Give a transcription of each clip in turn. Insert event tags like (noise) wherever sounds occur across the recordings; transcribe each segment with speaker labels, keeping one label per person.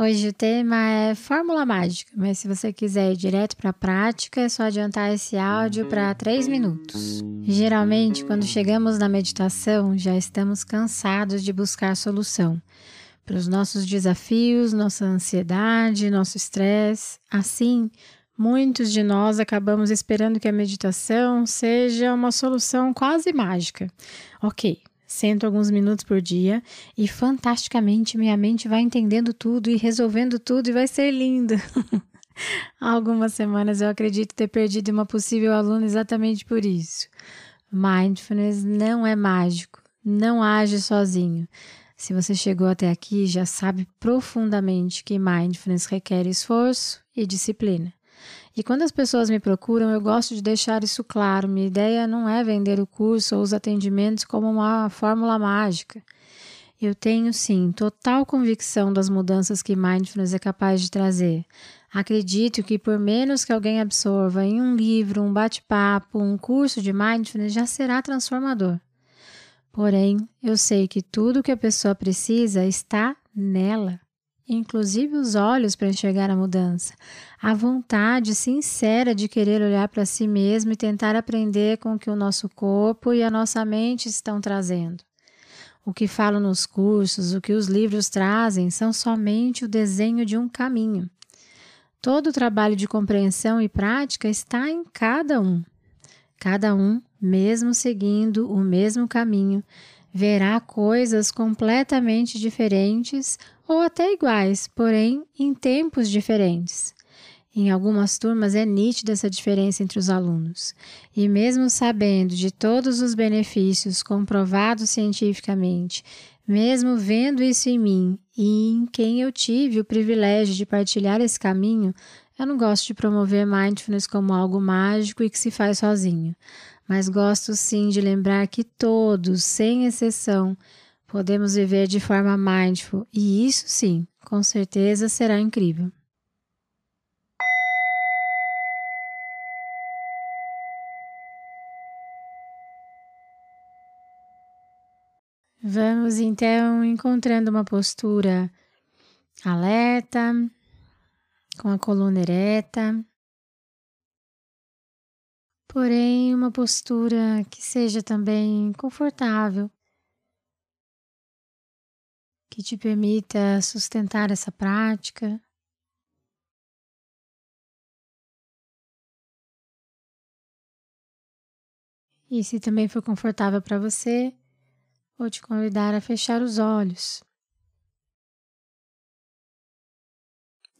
Speaker 1: Hoje o tema é fórmula mágica, mas se você quiser ir direto para a prática, é só adiantar esse áudio para 3 minutos. Geralmente, quando chegamos na meditação, já estamos cansados de buscar solução para os nossos desafios, nossa ansiedade, nosso estresse. Assim, muitos de nós acabamos esperando que a meditação seja uma solução quase mágica. Ok, Sento alguns minutos por dia e fantasticamente minha mente vai entendendo tudo e resolvendo tudo e vai ser lindo. (laughs) Há algumas semanas eu acredito ter perdido uma possível aluna exatamente por isso. Mindfulness não é mágico, não age sozinho. Se você chegou até aqui, já sabe profundamente que mindfulness requer esforço e disciplina. E quando as pessoas me procuram, eu gosto de deixar isso claro. Minha ideia não é vender o curso ou os atendimentos como uma fórmula mágica. Eu tenho sim total convicção das mudanças que mindfulness é capaz de trazer. Acredito que por menos que alguém absorva em um livro, um bate-papo, um curso de mindfulness já será transformador. Porém, eu sei que tudo que a pessoa precisa está nela inclusive os olhos para enxergar a mudança, a vontade sincera de querer olhar para si mesmo e tentar aprender com o que o nosso corpo e a nossa mente estão trazendo. O que falo nos cursos, o que os livros trazem, são somente o desenho de um caminho. Todo o trabalho de compreensão e prática está em cada um. Cada um, mesmo seguindo o mesmo caminho, verá coisas completamente diferentes ou até iguais, porém em tempos diferentes. Em algumas turmas é nítida essa diferença entre os alunos, e mesmo sabendo de todos os benefícios comprovados cientificamente, mesmo vendo isso em mim e em quem eu tive o privilégio de partilhar esse caminho, eu não gosto de promover mindfulness como algo mágico e que se faz sozinho, mas gosto sim de lembrar que todos, sem exceção, podemos viver de forma mindful e isso sim, com certeza será incrível. Vamos então encontrando uma postura alerta, com a coluna ereta, porém uma postura que seja também confortável que te permita sustentar essa prática. E se também for confortável para você, vou te convidar a fechar os olhos.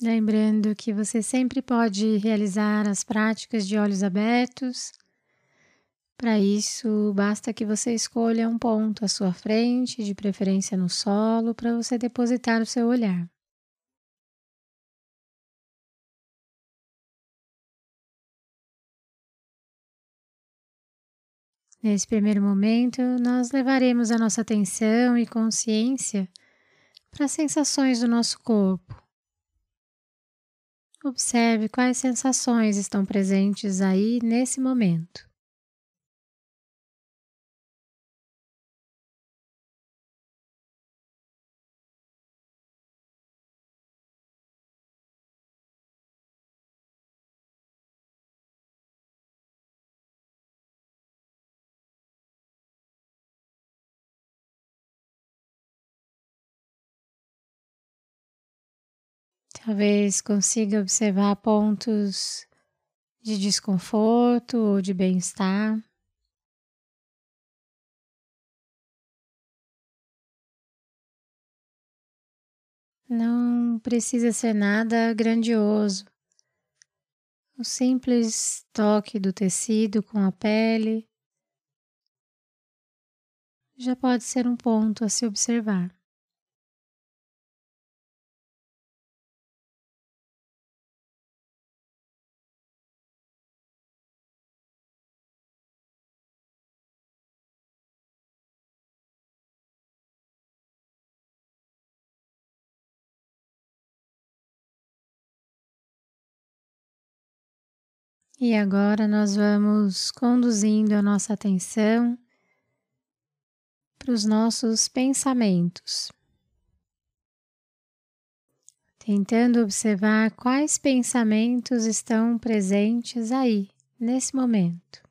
Speaker 1: Lembrando que você sempre pode realizar as práticas de olhos abertos para isso, basta que você escolha um ponto à sua frente, de preferência no solo, para você depositar o seu olhar. Nesse primeiro momento, nós levaremos a nossa atenção e consciência para as sensações do nosso corpo. Observe quais sensações estão presentes aí nesse momento. Talvez consiga observar pontos de desconforto ou de bem-estar. Não precisa ser nada grandioso. O simples toque do tecido com a pele já pode ser um ponto a se observar. E agora nós vamos conduzindo a nossa atenção para os nossos pensamentos, tentando observar quais pensamentos estão presentes aí, nesse momento.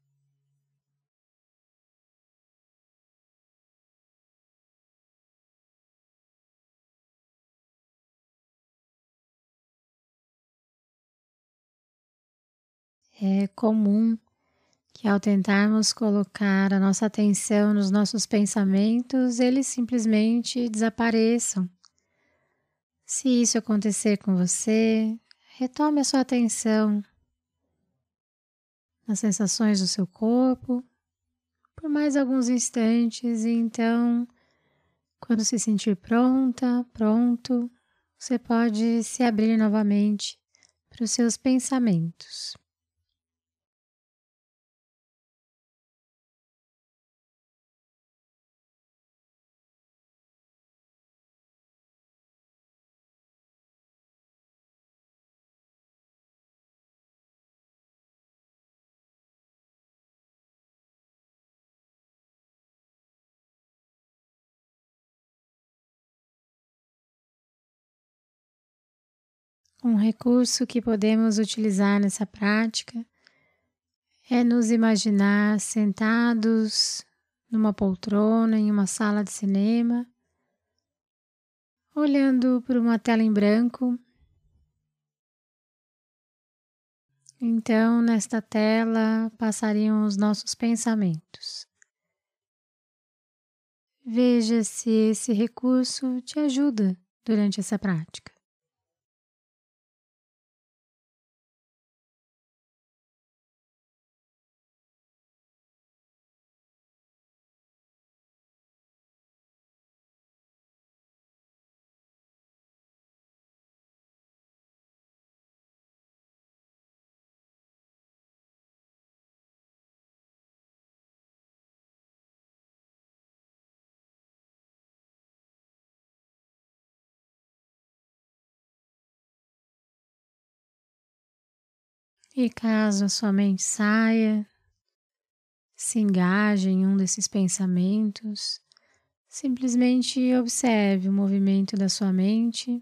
Speaker 1: É comum que ao tentarmos colocar a nossa atenção nos nossos pensamentos, eles simplesmente desapareçam. Se isso acontecer com você, retome a sua atenção nas sensações do seu corpo por mais alguns instantes e então, quando se sentir pronta, pronto, você pode se abrir novamente para os seus pensamentos. Um recurso que podemos utilizar nessa prática é nos imaginar sentados numa poltrona em uma sala de cinema, olhando para uma tela em branco. Então, nesta tela passariam os nossos pensamentos. Veja se esse recurso te ajuda durante essa prática. E caso a sua mente saia, se engaje em um desses pensamentos, simplesmente observe o movimento da sua mente.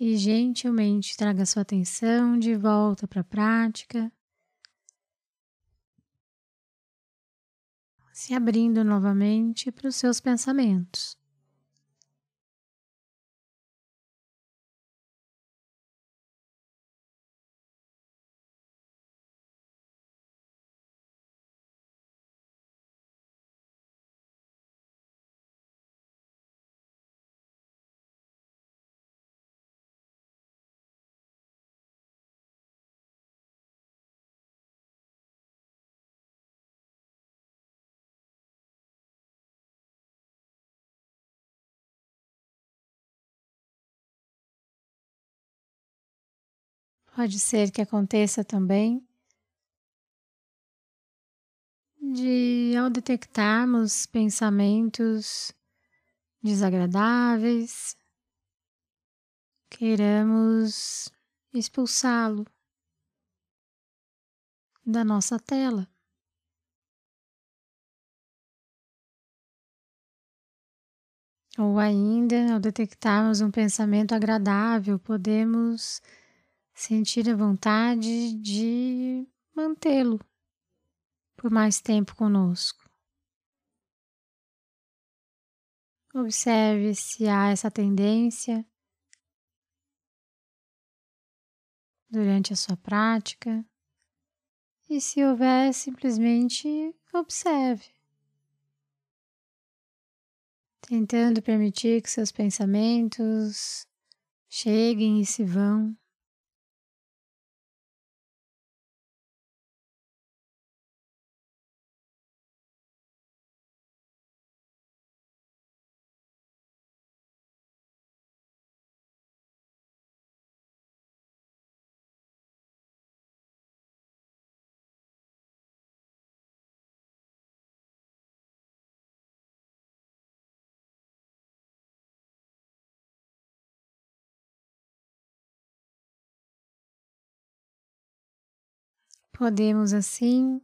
Speaker 1: E gentilmente traga sua atenção de volta para a prática, se abrindo novamente para os seus pensamentos. Pode ser que aconteça também de, ao detectarmos pensamentos desagradáveis, queiramos expulsá-lo da nossa tela. Ou ainda, ao detectarmos um pensamento agradável, podemos sentir a vontade de mantê-lo por mais tempo conosco. Observe se há essa tendência durante a sua prática e se houver, simplesmente observe, tentando permitir que seus pensamentos cheguem e se vão. Podemos assim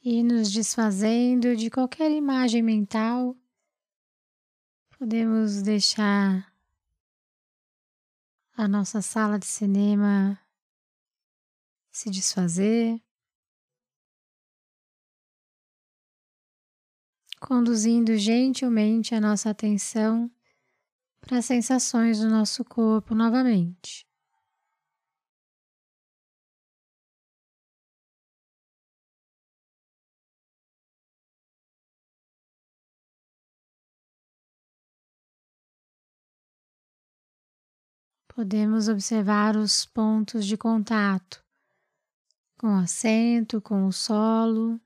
Speaker 1: ir nos desfazendo de qualquer imagem mental. Podemos deixar a nossa sala de cinema se desfazer, conduzindo gentilmente a nossa atenção para as sensações do nosso corpo novamente. Podemos observar os pontos de contato com o assento, com o solo,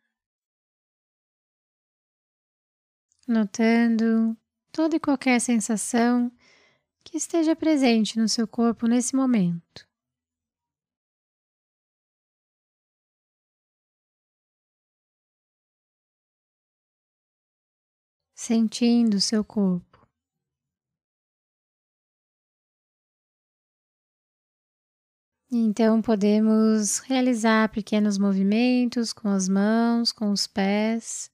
Speaker 1: notando toda e qualquer sensação que esteja presente no seu corpo nesse momento. Sentindo o seu corpo. Então podemos realizar pequenos movimentos com as mãos, com os pés.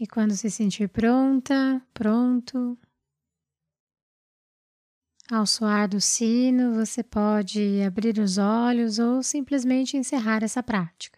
Speaker 1: E quando se sentir pronta, pronto, ao soar do sino, você pode abrir os olhos ou simplesmente encerrar essa prática.